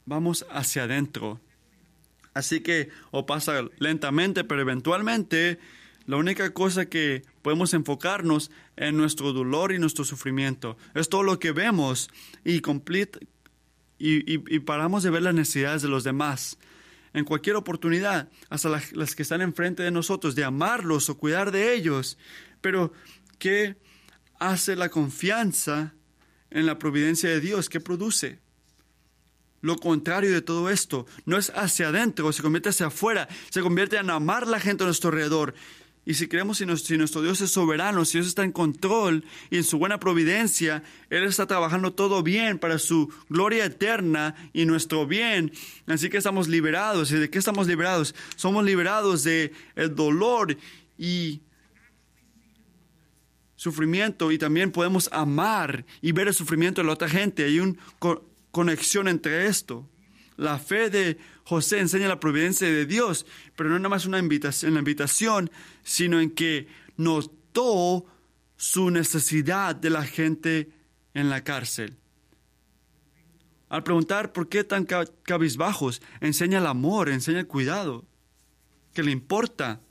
Speaker 1: Vamos hacia adentro. Así que, o pasa lentamente, pero eventualmente, la única cosa que podemos enfocarnos en nuestro dolor y nuestro sufrimiento. Es todo lo que vemos y, y, y paramos de ver las necesidades de los demás en cualquier oportunidad, hasta las, que están enfrente de nosotros, de amarlos o cuidar de ellos. Pero, ¿qué hace la confianza en la providencia de Dios? ¿Qué produce? Lo contrario de todo esto, no es hacia adentro, se convierte hacia afuera, se convierte en amar la gente a nuestro alrededor y si creemos si nuestro, si nuestro, Dios es soberano, si Dios está en control y en su buena providencia, Él está trabajando todo bien para su gloria eterna y nuestro bien. Así que estamos liberados. ¿Y de qué estamos liberados? Somos liberados de el dolor y sufrimiento y también podemos amar y ver el sufrimiento de la otra gente. Hay una conexión entre esto. La fe de José enseña la providencia de Dios, pero no nada más una invitación, la invitación, sino en que notó su necesidad de la gente en la cárcel. Al preguntar por qué tan cabizbajos, enseña el amor, enseña el cuidado, que le importa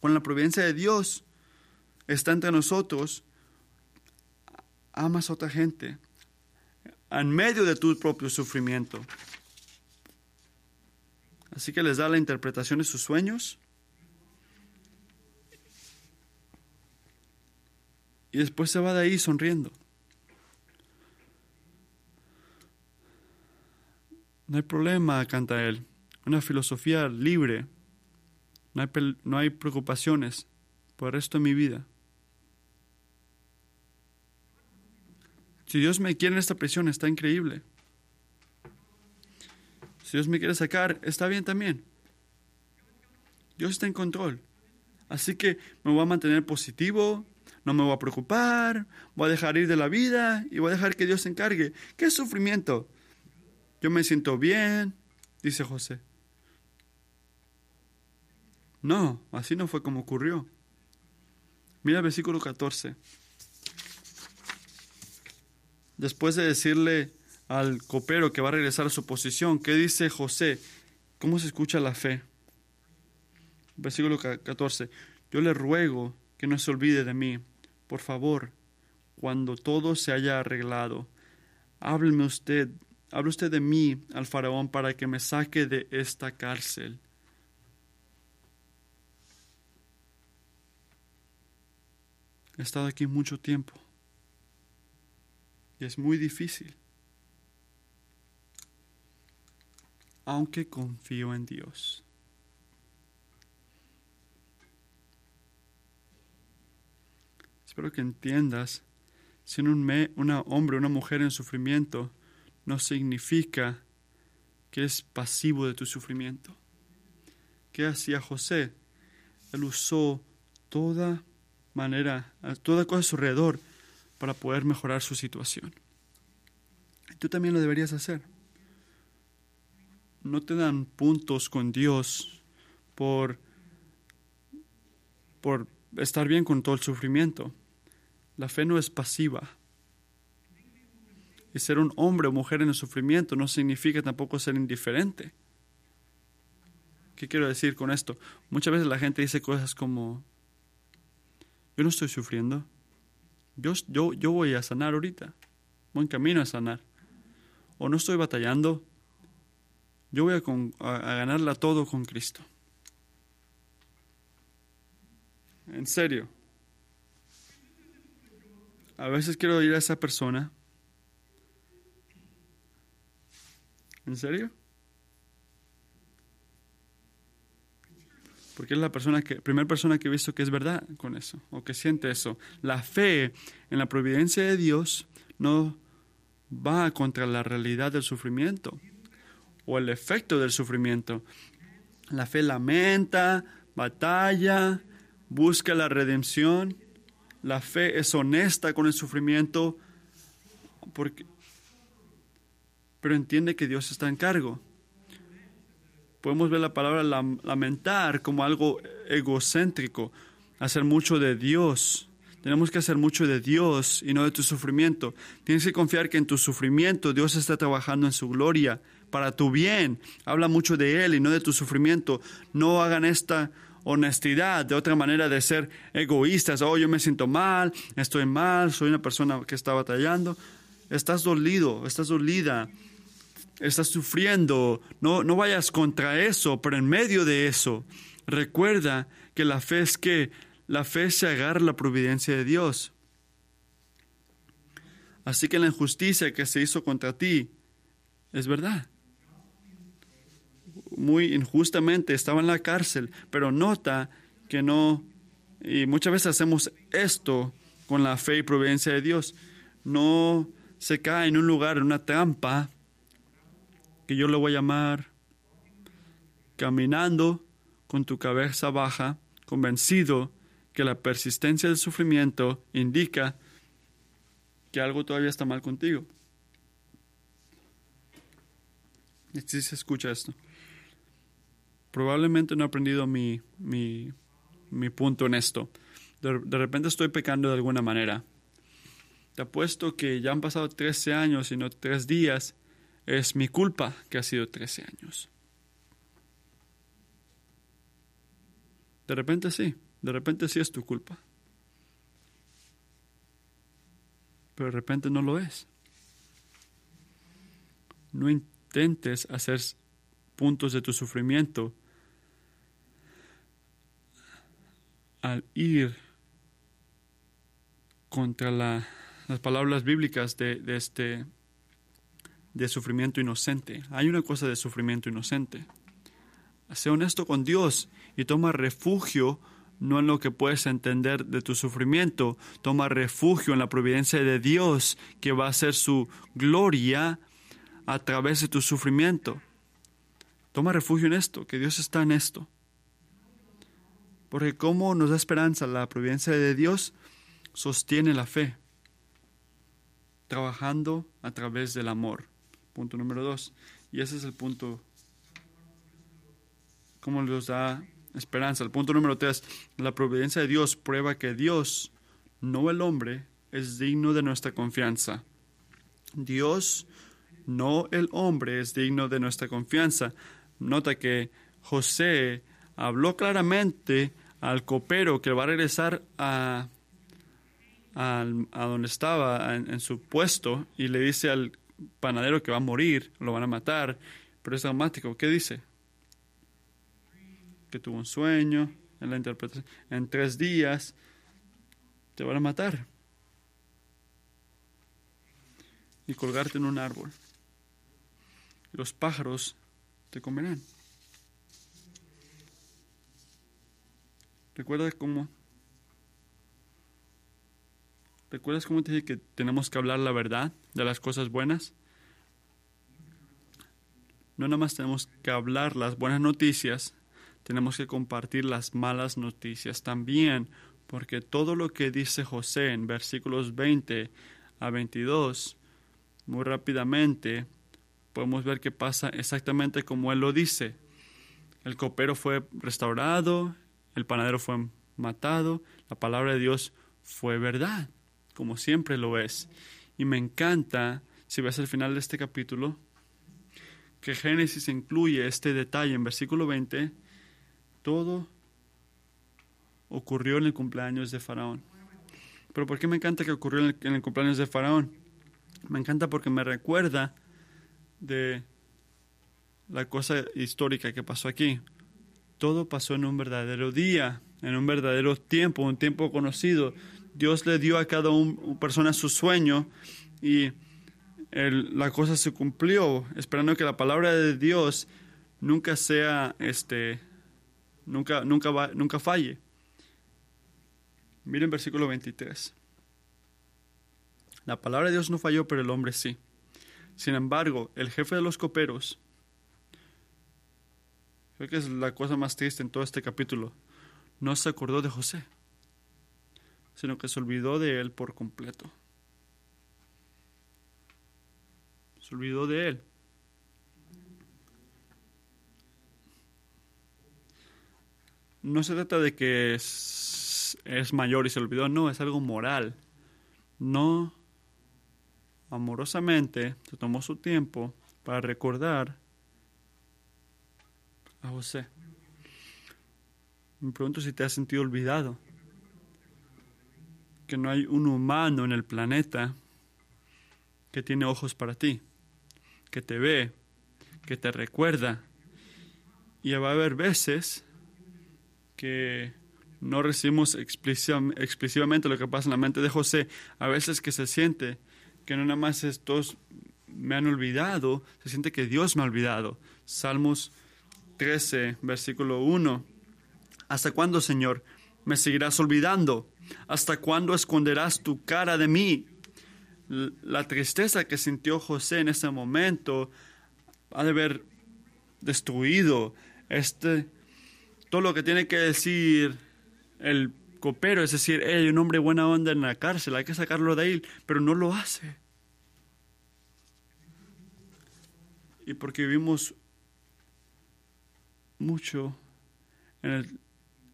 Speaker 1: con la providencia de Dios. está entre nosotros, amas a otra gente en medio de tu propio sufrimiento. Así que les da la interpretación de sus sueños. Y después se va de ahí sonriendo. No hay problema, canta él. Una filosofía libre. No hay, no hay preocupaciones por el resto de mi vida. Si Dios me quiere en esta prisión, está increíble. Si Dios me quiere sacar, está bien también. Dios está en control. Así que me voy a mantener positivo, no me voy a preocupar, voy a dejar ir de la vida y voy a dejar que Dios se encargue. ¿Qué sufrimiento? Yo me siento bien, dice José. No, así no fue como ocurrió. Mira el versículo 14. Después de decirle al copero que va a regresar a su posición, ¿qué dice José? ¿Cómo se escucha la fe? Versículo 14. Yo le ruego que no se olvide de mí. Por favor, cuando todo se haya arreglado, hábleme usted Hable usted de mí al faraón para que me saque de esta cárcel. He estado aquí mucho tiempo y es muy difícil, aunque confío en Dios. Espero que entiendas, si un, una hombre una mujer en sufrimiento, no significa que es pasivo de tu sufrimiento. ¿Qué hacía José? Él usó toda manera, toda cosa a su alrededor para poder mejorar su situación. Tú también lo deberías hacer. No te dan puntos con Dios por, por estar bien con todo el sufrimiento. La fe no es pasiva. Y ser un hombre o mujer en el sufrimiento no significa tampoco ser indiferente. ¿Qué quiero decir con esto? Muchas veces la gente dice cosas como, yo no estoy sufriendo, yo, yo, yo voy a sanar ahorita, voy en camino a sanar. O no estoy batallando, yo voy a, a ganarla todo con Cristo. En serio. A veces quiero ir a esa persona ¿En serio? Porque es la persona que, primera persona que he visto que es verdad con eso, o que siente eso. La fe en la providencia de Dios no va contra la realidad del sufrimiento o el efecto del sufrimiento. La fe lamenta, batalla, busca la redención. La fe es honesta con el sufrimiento porque, pero entiende que Dios está en cargo. Podemos ver la palabra lamentar como algo egocéntrico, hacer mucho de Dios. Tenemos que hacer mucho de Dios y no de tu sufrimiento. Tienes que confiar que en tu sufrimiento Dios está trabajando en su gloria para tu bien. Habla mucho de Él y no de tu sufrimiento. No hagan esta honestidad de otra manera de ser egoístas. Oh, yo me siento mal, estoy mal, soy una persona que está batallando. Estás dolido, estás dolida estás sufriendo, no, no vayas contra eso, pero en medio de eso, recuerda que la fe es que la fe se agarra a la providencia de Dios. Así que la injusticia que se hizo contra ti es verdad. Muy injustamente estaba en la cárcel, pero nota que no, y muchas veces hacemos esto con la fe y providencia de Dios, no se cae en un lugar, en una trampa, que yo le voy a llamar caminando con tu cabeza baja, convencido que la persistencia del sufrimiento indica que algo todavía está mal contigo. Si se escucha esto. Probablemente no he aprendido mi, mi, mi punto en esto. De, de, repente estoy pecando de alguna manera. Te apuesto que ya han pasado 13 años y no 3 días es mi culpa que ha sido 13 años. De repente sí, de repente sí es tu culpa. pero de repente no lo es. No intentes hacer puntos de tu sufrimiento al ir contra las palabras bíblicas de, de, este de sufrimiento inocente. Hay una cosa de sufrimiento inocente. Sé honesto con Dios y toma refugio no en lo que puedes entender de tu sufrimiento, toma refugio en la providencia de Dios que va a ser su gloria a través de tu sufrimiento. Toma refugio en esto, que Dios está en esto. Porque como nos da esperanza la providencia de Dios, sostiene la fe, trabajando a través del amor. Punto número dos. Y ese es el punto, cómo nos da esperanza. El punto número tres, la providencia de Dios prueba que Dios, no el hombre, es digno de nuestra confianza. Dios, no el hombre, es digno de nuestra confianza. Nota que José habló claramente al copero que va a regresar a, a, donde estaba, en, su puesto, y le dice al panadero que va a morir, lo van a matar. Pero es dramático. ¿Qué dice? que tuvo un sueño, en la interpretación, en tres días te van a matar y colgarte en un árbol. Los pájaros te comerán. ¿Recuerdas cómo? ¿Recuerdas cómo te dije que tenemos que hablar la verdad de las cosas buenas? No nada más tenemos que hablar las buenas noticias, tenemos que compartir las malas noticias también, porque todo lo que dice José en versículos 20 a 22, muy rápidamente podemos ver que pasa exactamente como él lo dice. El copero fue restaurado, el panadero fue matado, la palabra de Dios fue verdad, como siempre lo es. Y me encanta, si ves el final de este capítulo, que Génesis incluye este detalle en versículo 20 todo ocurrió en el cumpleaños de Faraón. Pero ¿por qué me encanta que ocurrió en el, cumpleaños de Faraón? Me encanta porque me recuerda de la cosa histórica que pasó aquí. Todo pasó en un verdadero día, en un verdadero tiempo, un tiempo conocido. Dios le dio a cada una persona su sueño y la cosa se cumplió, esperando que la palabra de Dios nunca sea este, nunca, nunca, va, nunca falle. Miren versículo 23. La palabra de Dios no falló, pero el hombre sí. Sin embargo, el jefe de los coperos, creo que es la cosa más triste en todo este capítulo, no se acordó de José, sino que se olvidó de él por completo. Se olvidó de él. no se trata de que es, mayor y se olvidó, no, es algo moral. No amorosamente se tomó su tiempo para recordar a José. Me pregunto si te has sentido olvidado, que no hay un humano en el planeta que tiene ojos para ti, que te ve, que te recuerda. Y va a haber veces que no recibimos explícitamente lo que pasa en la mente de José, a veces que se siente que no nada más estos me han olvidado, se siente que Dios me ha olvidado. Salmos 13, versículo 1. ¿Hasta cuándo, Señor, me seguirás olvidando? ¿Hasta cuándo esconderás tu cara de mí? La tristeza que sintió José en ese momento ha de haber destruido este todo lo que tiene que decir el copero, es decir, hay un hombre buena onda en la cárcel, hay que sacarlo de ahí, pero no lo hace. Y porque vivimos mucho en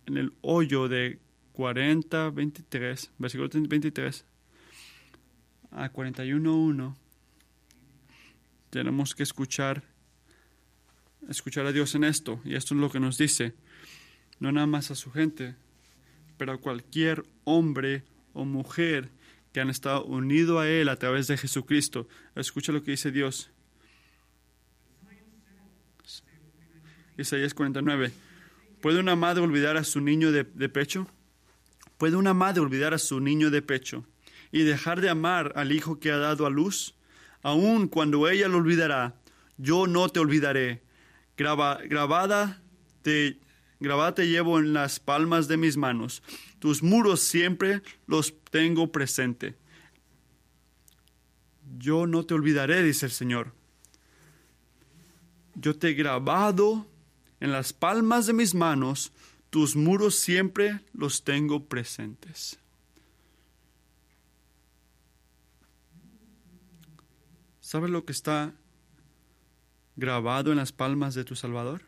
Speaker 1: el hoyo de 40, 23, versículo 23 a 41, 1, tenemos que escuchar, escuchar a Dios en esto. Y esto es lo que nos dice no nada más a su gente, pero a cualquier hombre o mujer que han estado unidos a Él a través de Jesucristo. Escucha lo que dice Dios. Isaías 49. ¿Puede una madre olvidar a su niño de, de pecho? ¿Puede una madre olvidar a su niño de pecho y dejar de amar al hijo que ha dado a luz? Aun cuando ella lo olvidará, yo no te olvidaré. Graba, grabada, te, grabada te llevo en las palmas de mis manos. Tus muros siempre los tengo presente. Yo no te olvidaré, dice el Señor. Yo te he grabado en las palmas de mis manos, tus muros siempre los tengo presentes. ¿Sabes lo que está grabado en las palmas de tu Salvador?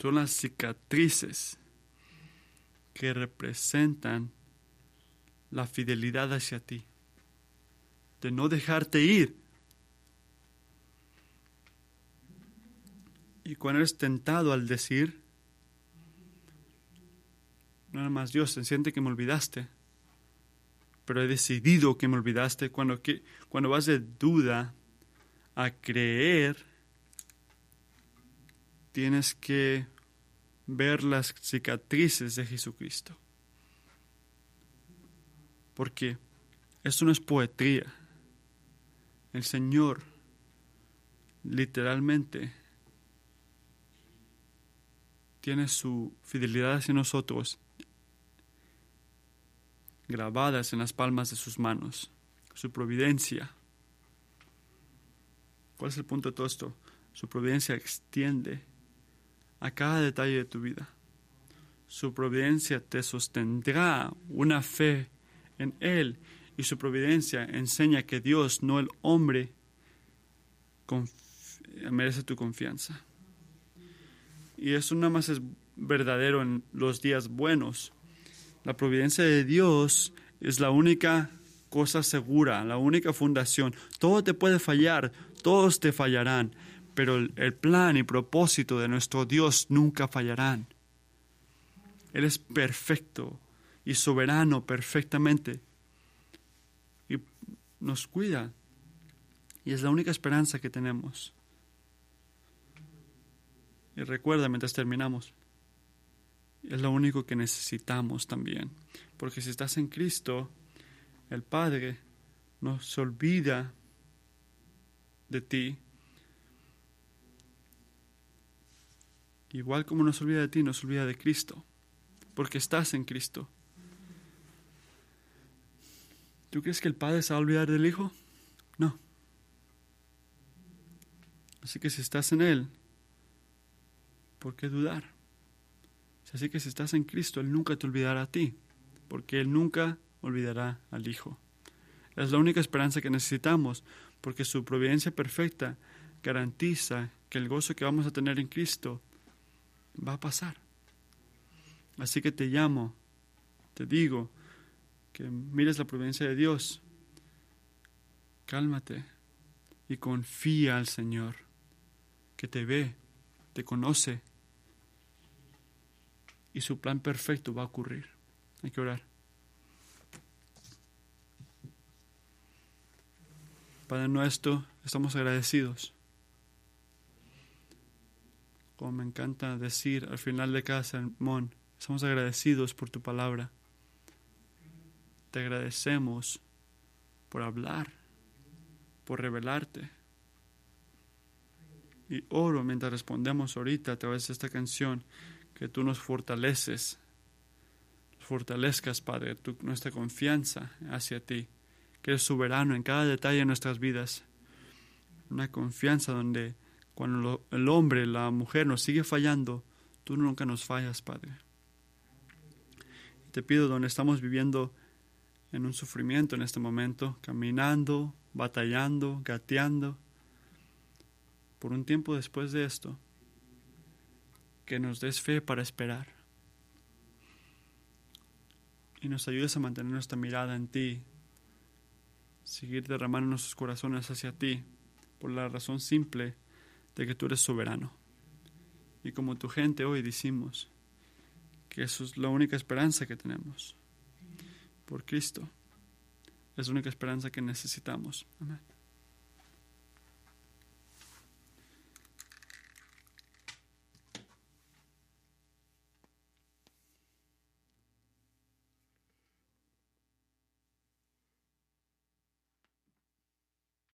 Speaker 1: Son las cicatrices que representan la fidelidad hacia ti, de no dejarte ir. Y cuando eres tentado al decir, nada más Dios, se siente que me olvidaste, pero he decidido que me olvidaste, cuando, que, cuando vas de duda a creer, tienes que ver las cicatrices de Jesucristo. Porque esto no es poetría. El Señor literalmente tiene su fidelidad hacia nosotros grabadas en las palmas de sus manos, su providencia. ¿Cuál es el punto de todo esto? Su providencia extiende a cada detalle de tu vida. Su providencia te sostendrá una fe en Él y su providencia enseña que Dios, no el hombre, merece tu confianza. Y eso nada más es verdadero en los días buenos. La providencia de Dios es la única cosa segura, la única fundación. Todo te puede fallar, todos te fallarán, pero el plan y propósito de nuestro Dios nunca fallarán. Él es perfecto y soberano perfectamente y nos cuida y es la única esperanza que tenemos. Y recuerda mientras terminamos, es lo único que necesitamos también, porque si estás en Cristo, el Padre no se olvida de ti Igual como nos olvida de ti, nos olvida de Cristo, porque estás en Cristo. ¿Tú crees que el Padre se va a olvidar del Hijo? No. Así que si estás en Él, ¿por qué dudar? Así que si estás en Cristo, Él nunca te olvidará a ti, porque Él nunca olvidará al Hijo. Es la única esperanza que necesitamos, porque su providencia perfecta garantiza que el gozo que vamos a tener en Cristo va a pasar. Así que te llamo, te digo que mires la providencia de Dios. Cálmate y confía al Señor, que te ve, te conoce y su plan perfecto va a ocurrir. Hay que orar. Padre nuestro, estamos agradecidos como me encanta decir al final de cada sermón, estamos agradecidos por tu palabra. Te agradecemos por hablar, por revelarte. Y oro mientras respondemos ahorita a través de esta canción, que tú nos fortaleces, fortalezcas, Padre, nuestra confianza hacia ti, que eres soberano en cada detalle de nuestras vidas. Una confianza donde cuando el hombre, la mujer nos sigue fallando, tú nunca nos fallas, Padre. Te pido donde estamos viviendo en un sufrimiento en este momento, caminando, batallando, gateando, por un tiempo después de esto, que nos des fe para esperar y nos ayudes a mantener nuestra mirada en ti, seguir derramando nuestros corazones hacia ti, por la razón simple de que tú eres soberano. Y como tu gente hoy decimos que eso es la única esperanza que tenemos. por Cristo. Es la única esperanza que necesitamos. Amén.